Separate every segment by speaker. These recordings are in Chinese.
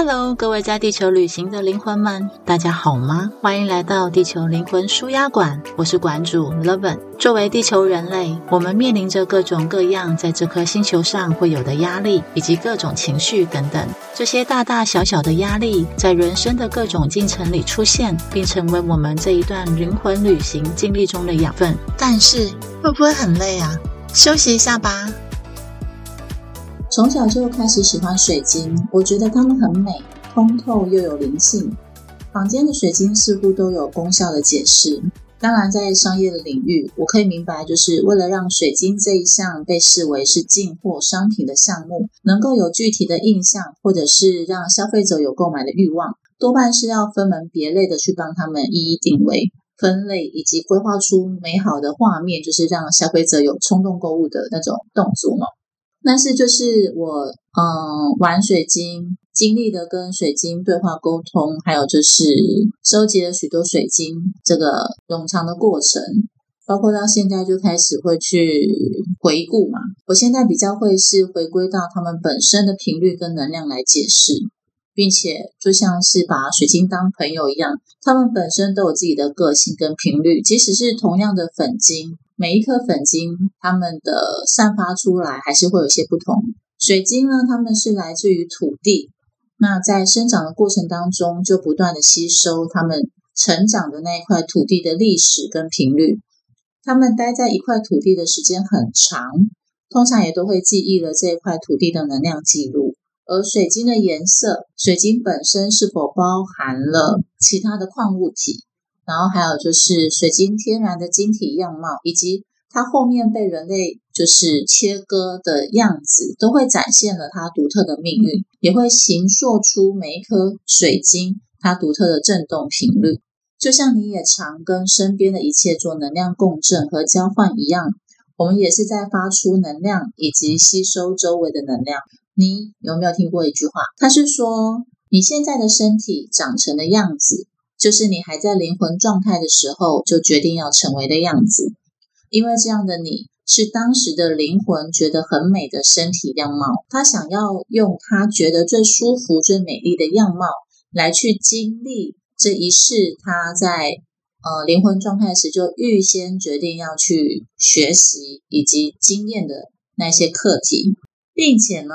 Speaker 1: Hello，各位在地球旅行的灵魂们，大家好吗？欢迎来到地球灵魂舒压馆，我是馆主 Loven。作为地球人类，我们面临着各种各样在这颗星球上会有的压力，以及各种情绪等等。这些大大小小的压力，在人生的各种进程里出现，并成为我们这一段灵魂旅行经历中的养分。但是，会不会很累啊？休息一下吧。
Speaker 2: 从小就开始喜欢水晶，我觉得它们很美，通透又有灵性。坊间的水晶似乎都有功效的解释。当然，在商业的领域，我可以明白，就是为了让水晶这一项被视为是进货商品的项目，能够有具体的印象，或者是让消费者有购买的欲望，多半是要分门别类的去帮他们一一定位、分类，以及规划出美好的画面，就是让消费者有冲动购物的那种动作嘛。但是就是我，嗯，玩水晶，经历的跟水晶对话沟通，还有就是收集了许多水晶这个冗长的过程，包括到现在就开始会去回顾嘛。我现在比较会是回归到他们本身的频率跟能量来解释，并且就像是把水晶当朋友一样，他们本身都有自己的个性跟频率，即使是同样的粉晶。每一颗粉晶，它们的散发出来还是会有些不同。水晶呢，它们是来自于土地，那在生长的过程当中，就不断的吸收它们成长的那一块土地的历史跟频率。它们待在一块土地的时间很长，通常也都会记忆了这一块土地的能量记录。而水晶的颜色，水晶本身是否包含了其他的矿物体？然后还有就是水晶天然的晶体样貌，以及它后面被人类就是切割的样子，都会展现了它独特的命运，也会形塑出每一颗水晶它独特的振动频率。就像你也常跟身边的一切做能量共振和交换一样，我们也是在发出能量以及吸收周围的能量。你有没有听过一句话？它是说你现在的身体长成的样子。就是你还在灵魂状态的时候，就决定要成为的样子，因为这样的你是当时的灵魂觉得很美的身体样貌，他想要用他觉得最舒服、最美丽的样貌来去经历这一世，他在呃灵魂状态时就预先决定要去学习以及经验的那些课题，并且呢，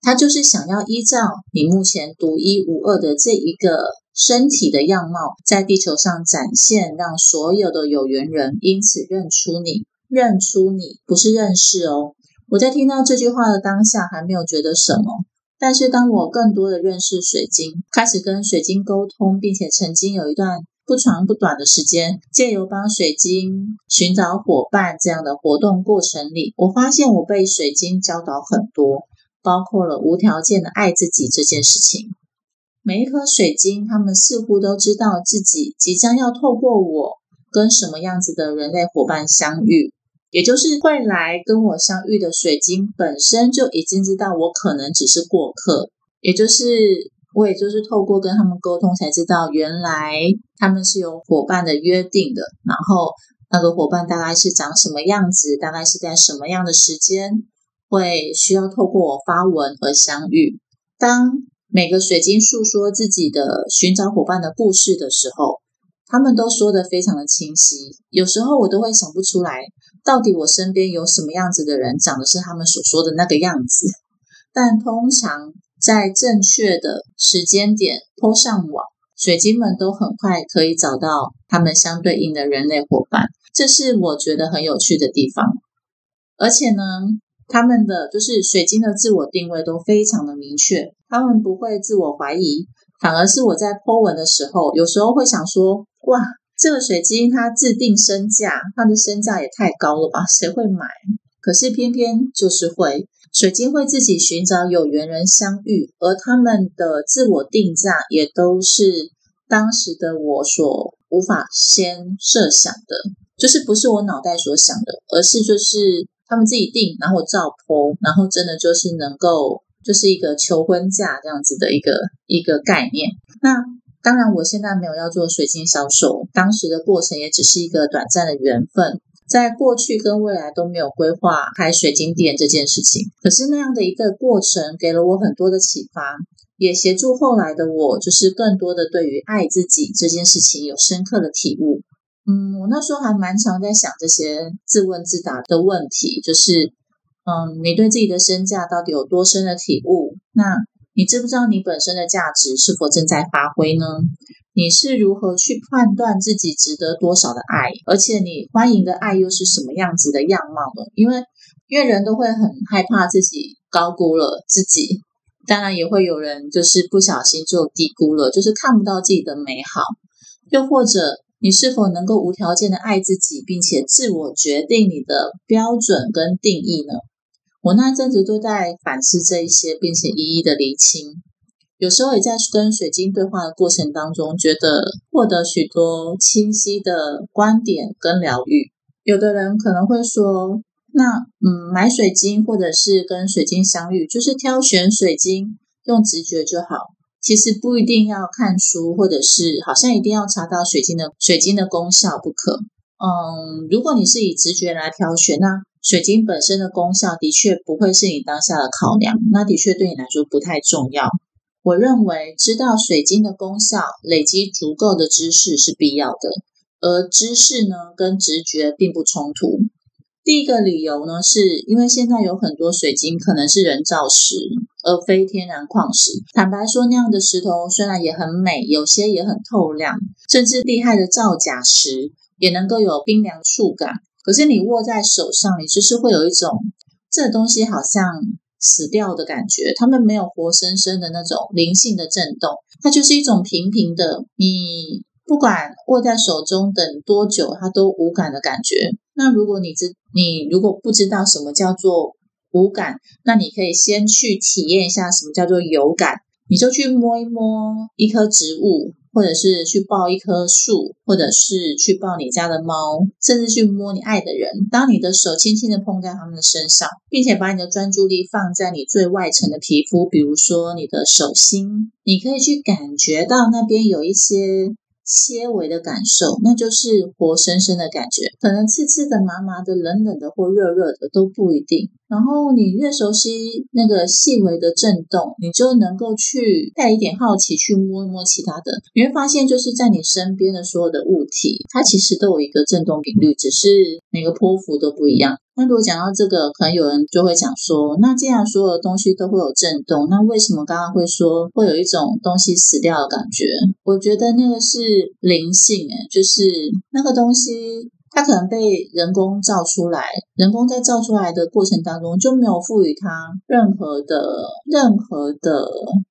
Speaker 2: 他就是想要依照你目前独一无二的这一个。身体的样貌在地球上展现，让所有的有缘人因此认出你，认出你不是认识哦。我在听到这句话的当下还没有觉得什么，但是当我更多的认识水晶，开始跟水晶沟通，并且曾经有一段不长不短的时间，借由帮水晶寻找伙伴这样的活动过程里，我发现我被水晶教导很多，包括了无条件的爱自己这件事情。每一颗水晶，他们似乎都知道自己即将要透过我跟什么样子的人类伙伴相遇，也就是会来跟我相遇的水晶本身就已经知道我可能只是过客，也就是我也就是透过跟他们沟通才知道，原来他们是有伙伴的约定的，然后那个伙伴大概是长什么样子，大概是在什么样的时间会需要透过我发文而相遇，当。每个水晶诉说自己的寻找伙伴的故事的时候，他们都说的非常的清晰。有时候我都会想不出来，到底我身边有什么样子的人，长得是他们所说的那个样子。但通常在正确的时间点拖上网，水晶们都很快可以找到他们相对应的人类伙伴。这是我觉得很有趣的地方。而且呢，他们的就是水晶的自我定位都非常的明确。他们不会自我怀疑，反而是我在剖文的时候，有时候会想说：哇，这个水晶它自定身价，它的身价也太高了吧？谁会买？可是偏偏就是会，水晶会自己寻找有缘人相遇，而他们的自我定价也都是当时的我所无法先设想的，就是不是我脑袋所想的，而是就是他们自己定，然后照剖，然后真的就是能够。就是一个求婚价这样子的一个一个概念。那当然，我现在没有要做水晶销售，当时的过程也只是一个短暂的缘分。在过去跟未来都没有规划开水晶店这件事情。可是那样的一个过程给了我很多的启发，也协助后来的我，就是更多的对于爱自己这件事情有深刻的体悟。嗯，我那时候还蛮常在想这些自问自答的问题，就是，嗯，你对自己的身价到底有多深的体悟？那你知不知道你本身的价值是否正在发挥呢？你是如何去判断自己值得多少的爱？而且你欢迎的爱又是什么样子的样貌呢？因为，因为人都会很害怕自己高估了自己，当然也会有人就是不小心就低估了，就是看不到自己的美好，又或者。你是否能够无条件的爱自己，并且自我决定你的标准跟定义呢？我那阵子都在反思这一些，并且一一的厘清。有时候也在跟水晶对话的过程当中，觉得获得许多清晰的观点跟疗愈。有的人可能会说，那嗯，买水晶或者是跟水晶相遇，就是挑选水晶用直觉就好。其实不一定要看书，或者是好像一定要查到水晶的水晶的功效不可。嗯，如果你是以直觉来挑选，那水晶本身的功效的确不会是你当下的考量，那的确对你来说不太重要。我认为知道水晶的功效，累积足够的知识是必要的，而知识呢跟直觉并不冲突。第一个理由呢，是因为现在有很多水晶可能是人造石，而非天然矿石。坦白说，那样的石头虽然也很美，有些也很透亮，甚至厉害的造假石也能够有冰凉触感。可是你握在手上，你就是会有一种这东西好像死掉的感觉。它们没有活生生的那种灵性的震动，它就是一种平平的。你不管握在手中等多久，它都无感的感觉。那如果你知你如果不知道什么叫做无感，那你可以先去体验一下什么叫做有感。你就去摸一摸一棵植物，或者是去抱一棵树，或者是去抱你家的猫，甚至去摸你爱的人。当你的手轻轻的碰在他们的身上，并且把你的专注力放在你最外层的皮肤，比如说你的手心，你可以去感觉到那边有一些。纤维的感受，那就是活生生的感觉，可能刺刺的、麻麻的、冷冷的或热热的都不一定。然后你越熟悉那个细微的震动，你就能够去带一点好奇去摸一摸其他的，你会发现就是在你身边的所有的物体，它其实都有一个震动频率，只是每个波幅都不一样。那如果讲到这个，可能有人就会讲说，那既然所有的东西都会有震动，那为什么刚刚会说会有一种东西死掉的感觉？我觉得那个是灵性，诶就是那个东西，它可能被人工造出来，人工在造出来的过程当中就没有赋予它任何的任何的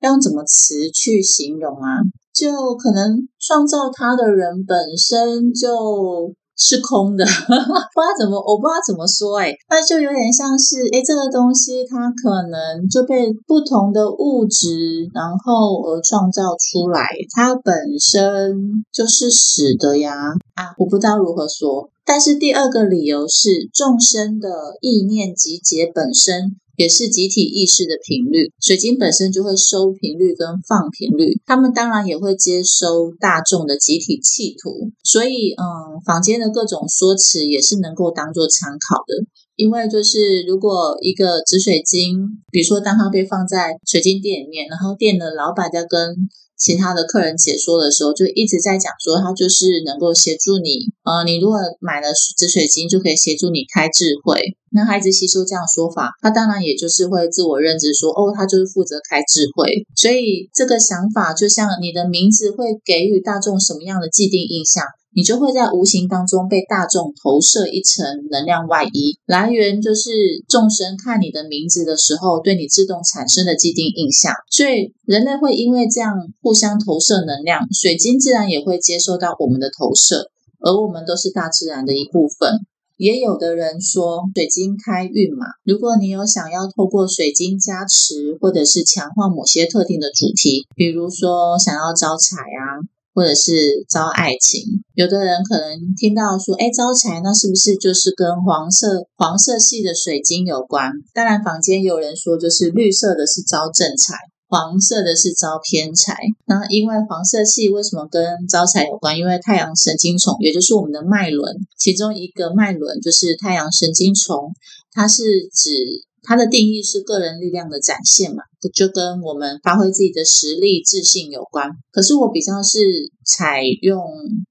Speaker 2: 要用怎么词去形容啊？就可能创造它的人本身就。是空的，不知道怎么，我不知道怎么说，哎，那就有点像是，哎，这个东西它可能就被不同的物质然后而创造出来，它本身就是死的呀，啊，我不知道如何说。但是第二个理由是，众生的意念集结本身。也是集体意识的频率，水晶本身就会收频率跟放频率，他们当然也会接收大众的集体企图，所以嗯，坊间的各种说辞也是能够当做参考的。因为就是如果一个紫水晶，比如说当它被放在水晶店里面，然后店的老板在跟其他的客人解说的时候，就一直在讲说，他就是能够协助你，呃，你如果买了紫水晶，就可以协助你开智慧。那孩子吸收这样说法，他当然也就是会自我认知说，哦，他就是负责开智慧。所以这个想法就像你的名字会给予大众什么样的既定印象。你就会在无形当中被大众投射一层能量外衣，来源就是众生看你的名字的时候对你自动产生的既定印象，所以人类会因为这样互相投射能量，水晶自然也会接受到我们的投射，而我们都是大自然的一部分。也有的人说水晶开运嘛，如果你有想要透过水晶加持或者是强化某些特定的主题，比如说想要招财啊。或者是招爱情，有的人可能听到说，哎，招财，那是不是就是跟黄色黄色系的水晶有关？当然，坊间有人说，就是绿色的是招正财，黄色的是招偏财。那因为黄色系为什么跟招财有关？因为太阳神经丛，也就是我们的脉轮，其中一个脉轮就是太阳神经丛，它是指它的定义是个人力量的展现嘛。就跟我们发挥自己的实力、自信有关。可是我比较是采用，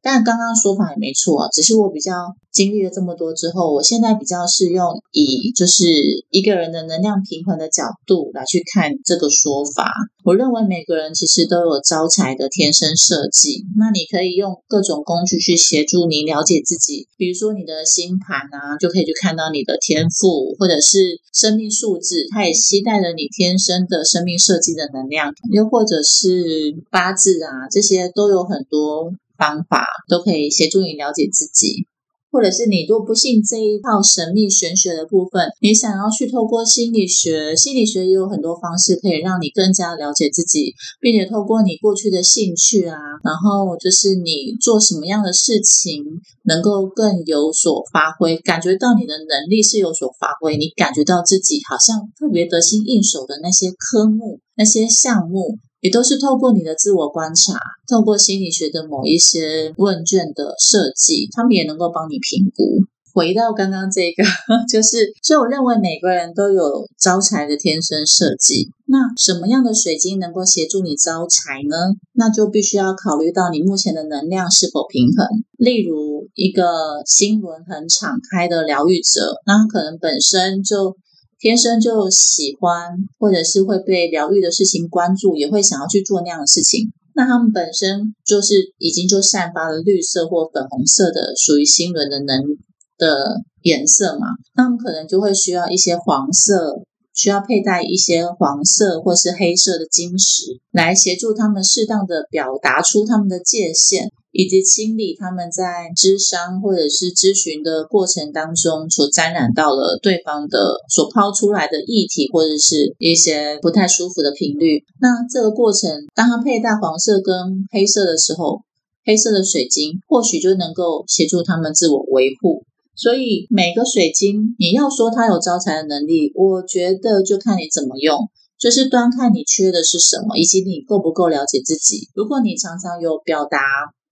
Speaker 2: 但刚刚说法也没错，只是我比较经历了这么多之后，我现在比较是用以就是一个人的能量平衡的角度来去看这个说法。我认为每个人其实都有招财的天生设计，那你可以用各种工具去协助你了解自己，比如说你的星盘啊，就可以去看到你的天赋，或者是生命数字，它也期待着你天生的。生命设计的能量，又或者是八字啊，这些都有很多方法，都可以协助你了解自己。或者是你如果不信这一套神秘玄学的部分，你想要去透过心理学，心理学也有很多方式可以让你更加了解自己，并且透过你过去的兴趣啊，然后就是你做什么样的事情能够更有所发挥，感觉到你的能力是有所发挥，你感觉到自己好像特别得心应手的那些科目、那些项目。也都是透过你的自我观察，透过心理学的某一些问卷的设计，他们也能够帮你评估。回到刚刚这个，就是，所以我认为每个人都有招财的天生设计。那什么样的水晶能够协助你招财呢？那就必须要考虑到你目前的能量是否平衡。例如，一个心轮很敞开的疗愈者，那可能本身就。天生就喜欢，或者是会被疗愈的事情关注，也会想要去做那样的事情。那他们本身就是已经就散发了绿色或粉红色的属于心轮的能的颜色嘛？他们可能就会需要一些黄色，需要佩戴一些黄色或是黑色的晶石，来协助他们适当的表达出他们的界限。以及清理他们在咨商或者是咨询的过程当中所沾染到了对方的所抛出来的议题，或者是一些不太舒服的频率。那这个过程，当他佩戴黄色跟黑色的时候，黑色的水晶或许就能够协助他们自我维护。所以每个水晶，你要说它有招财的能力，我觉得就看你怎么用，就是端看你缺的是什么，以及你够不够了解自己。如果你常常有表达。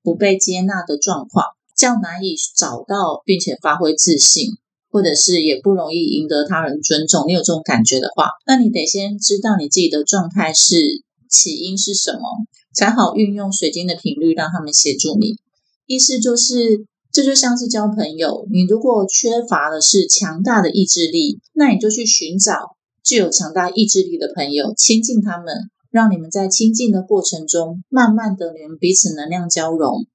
Speaker 2: 不被接纳的状况，较难以找到并且发挥自信，或者是也不容易赢得他人尊重。你有这种感觉的话，那你得先知道你自己的状态是起因是什么，才好运用水晶的频率让他们协助你。意思就是，这就像是交朋友，你如果缺乏的是强大的意志力，那你就去寻找具有强大意志力的朋友，亲近他们。让你们在亲近的过程中，慢慢的你们彼此能量交融，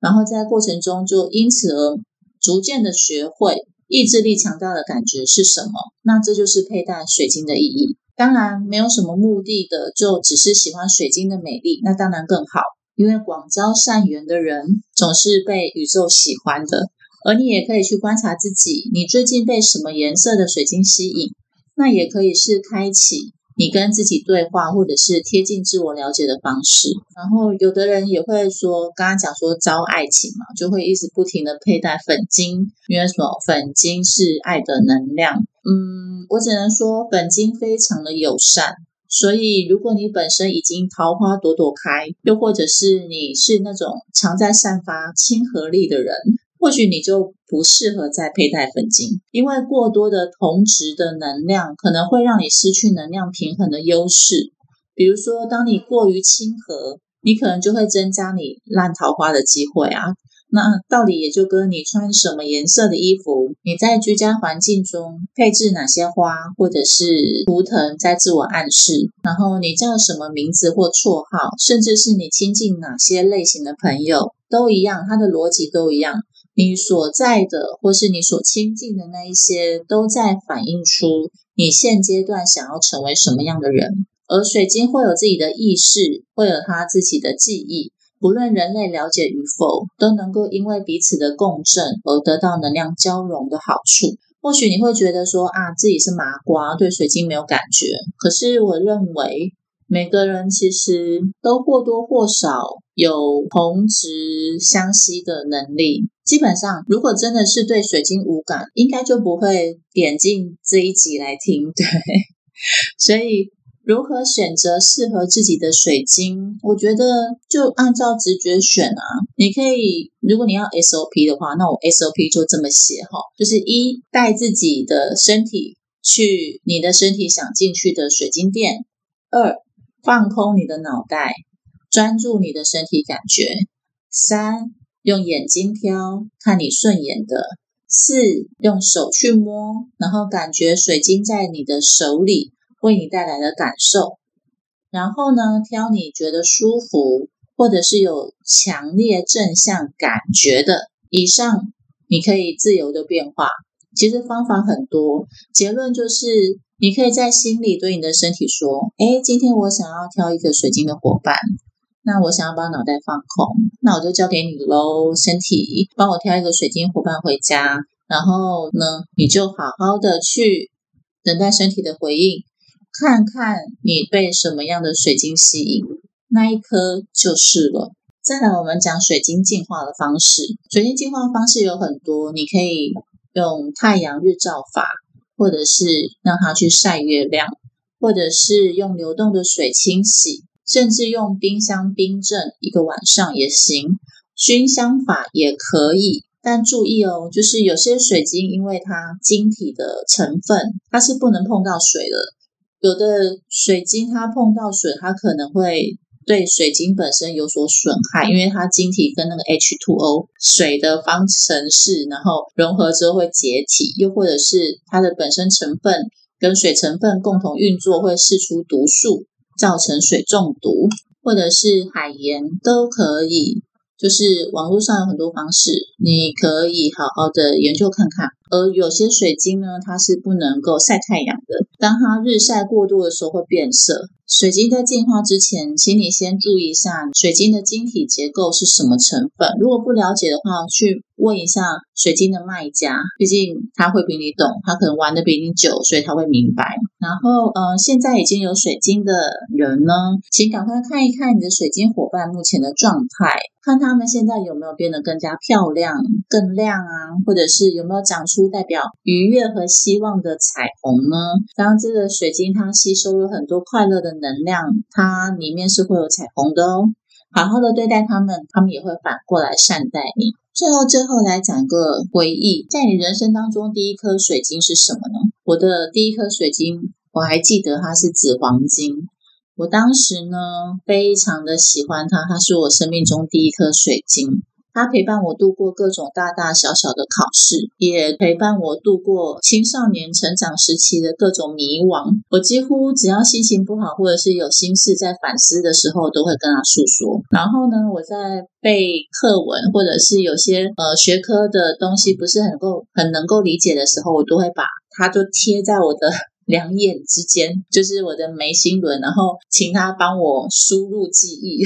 Speaker 2: 然后在过程中就因此而逐渐的学会意志力强大的感觉是什么。那这就是佩戴水晶的意义。当然没有什么目的的，就只是喜欢水晶的美丽，那当然更好。因为广交善缘的人总是被宇宙喜欢的。而你也可以去观察自己，你最近被什么颜色的水晶吸引？那也可以是开启。你跟自己对话，或者是贴近自我了解的方式。然后，有的人也会说，刚刚讲说招爱情嘛，就会一直不停的佩戴粉晶，因为什么？粉晶是爱的能量。嗯，我只能说粉晶非常的友善。所以，如果你本身已经桃花朵朵开，又或者是你是那种常在散发亲和力的人。或许你就不适合再佩戴粉晶，因为过多的同值的能量可能会让你失去能量平衡的优势。比如说，当你过于亲和，你可能就会增加你烂桃花的机会啊。那道理也就跟你穿什么颜色的衣服，你在居家环境中配置哪些花或者是图腾，在自我暗示。然后你叫什么名字或绰号，甚至是你亲近哪些类型的朋友，都一样，它的逻辑都一样。你所在的，或是你所亲近的那一些，都在反映出你现阶段想要成为什么样的人。而水晶会有自己的意识，会有它自己的记忆，不论人类了解与否，都能够因为彼此的共振而得到能量交融的好处。或许你会觉得说啊，自己是麻瓜，对水晶没有感觉。可是我认为。每个人其实都或多或少有同质相吸的能力。基本上，如果真的是对水晶无感，应该就不会点进这一集来听。对，所以如何选择适合自己的水晶？我觉得就按照直觉选啊。你可以，如果你要 SOP 的话，那我 SOP 就这么写哈，就是一带自己的身体去你的身体想进去的水晶店；二放空你的脑袋，专注你的身体感觉；三用眼睛挑，看你顺眼的；四用手去摸，然后感觉水晶在你的手里。为你带来的感受，然后呢，挑你觉得舒服或者是有强烈正向感觉的。以上你可以自由的变化。其实方法很多，结论就是你可以在心里对你的身体说：“哎，今天我想要挑一个水晶的伙伴，那我想要把脑袋放空，那我就交给你喽，身体帮我挑一个水晶伙伴回家。然后呢，你就好好的去等待身体的回应。”看看你被什么样的水晶吸引，那一颗就是了。再来，我们讲水晶净化的方式。水晶净化方式有很多，你可以用太阳日照法，或者是让它去晒月亮，或者是用流动的水清洗，甚至用冰箱冰镇一个晚上也行。熏香法也可以，但注意哦，就是有些水晶因为它晶体的成分，它是不能碰到水的。有的水晶它碰到水，它可能会对水晶本身有所损害，因为它晶体跟那个 H2O 水的方程式，然后融合之后会解体，又或者是它的本身成分跟水成分共同运作会释出毒素，造成水中毒，或者是海盐都可以。就是网络上有很多方式，你可以好好的研究看看。而有些水晶呢，它是不能够晒太阳的，当它日晒过度的时候会变色。水晶在净化之前，请你先注意一下水晶的晶体结构是什么成分。如果不了解的话，去问一下水晶的卖家，毕竟他会比你懂，他可能玩的比你久，所以他会明白。然后，嗯，现在已经有水晶的人呢，请赶快看一看你的水晶伙伴目前的状态，看他们现在有没有变得更加漂亮、更亮啊，或者是有没有长出代表愉悦和希望的彩虹呢？当，这个水晶它吸收了很多快乐的。能量，它里面是会有彩虹的哦。好好的对待他们，他们也会反过来善待你。最后，最后来讲个回忆，在你人生当中，第一颗水晶是什么呢？我的第一颗水晶，我还记得它是紫黄金。我当时呢，非常的喜欢它，它是我生命中第一颗水晶。它陪伴我度过各种大大小小的考试，也陪伴我度过青少年成长时期的各种迷惘。我几乎只要心情不好，或者是有心事在反思的时候，都会跟他诉说。然后呢，我在背课文，或者是有些呃学科的东西不是很够很能够理解的时候，我都会把它就贴在我的 两眼之间，就是我的眉心轮，然后请他帮我输入记忆。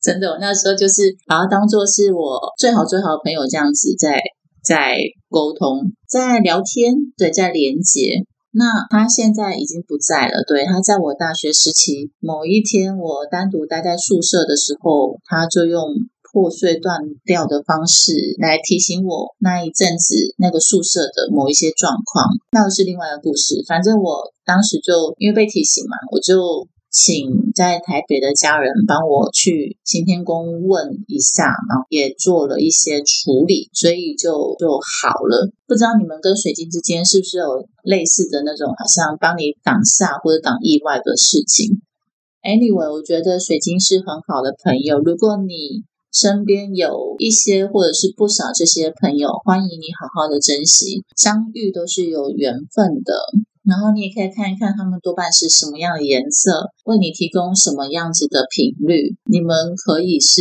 Speaker 2: 真的，我那时候就是把它当做是我最好最好的朋友这样子，在在沟通，在聊天，对，在连接。那他现在已经不在了，对，他在我大学时期某一天，我单独待在宿舍的时候，他就用破碎断掉的方式来提醒我那一阵子那个宿舍的某一些状况，那又是另外一个故事。反正我当时就因为被提醒嘛，我就。请在台北的家人帮我去新天宫问一下，然后也做了一些处理，所以就就好了。不知道你们跟水晶之间是不是有类似的那种，好像帮你挡煞或者挡意外的事情？Anyway，我觉得水晶是很好的朋友。如果你身边有一些或者是不少这些朋友，欢迎你好好的珍惜，相遇都是有缘分的。然后你也可以看一看，他们多半是什么样的颜色，为你提供什么样子的频率，你们可以是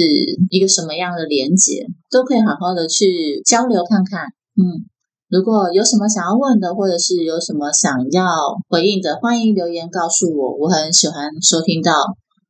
Speaker 2: 一个什么样的连接，都可以好好的去交流看看。嗯，如果有什么想要问的，或者是有什么想要回应的，欢迎留言告诉我，我很喜欢收听到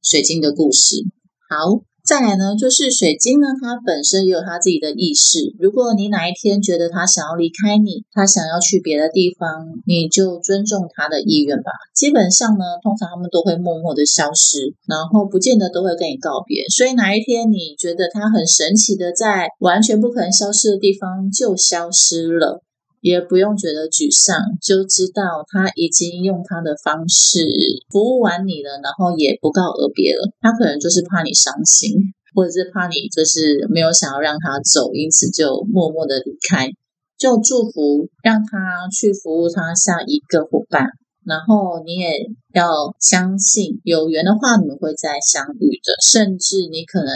Speaker 2: 水晶的故事。好。再来呢，就是水晶呢，它本身也有它自己的意识。如果你哪一天觉得它想要离开你，它想要去别的地方，你就尊重它的意愿吧。基本上呢，通常他们都会默默的消失，然后不见得都会跟你告别。所以哪一天你觉得它很神奇的在完全不可能消失的地方就消失了，也不用觉得沮丧，就知道他已经用他的方式服务完你了，然后也不告而别了。他可能就是怕你伤心，或者是怕你就是没有想要让他走，因此就默默的离开。就祝福让他去服务他下一个伙伴，然后你也要相信有缘的话，你们会再相遇的，甚至你可能。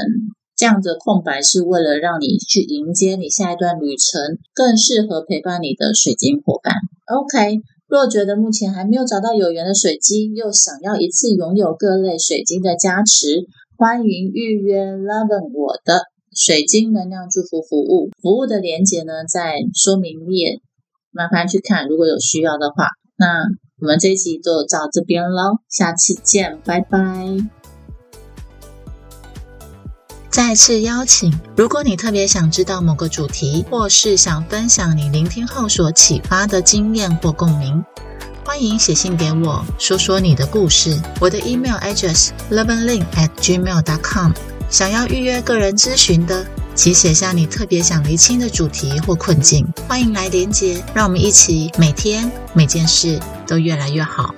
Speaker 2: 这样的空白是为了让你去迎接你下一段旅程，更适合陪伴你的水晶伙伴。OK，若觉得目前还没有找到有缘的水晶，又想要一次拥有各类水晶的加持，欢迎预约 Love 我的水晶能量祝福服务。服务的链接呢，在说明页，麻烦去看。如果有需要的话，那我们这一集就到这边喽，下次见，拜拜。
Speaker 1: 再次邀请，如果你特别想知道某个主题，或是想分享你聆听后所启发的经验或共鸣，欢迎写信给我，说说你的故事。我的 email address loveandlink at gmail dot com。想要预约个人咨询的，请写下你特别想厘清的主题或困境，欢迎来连接，让我们一起每天每件事都越来越好。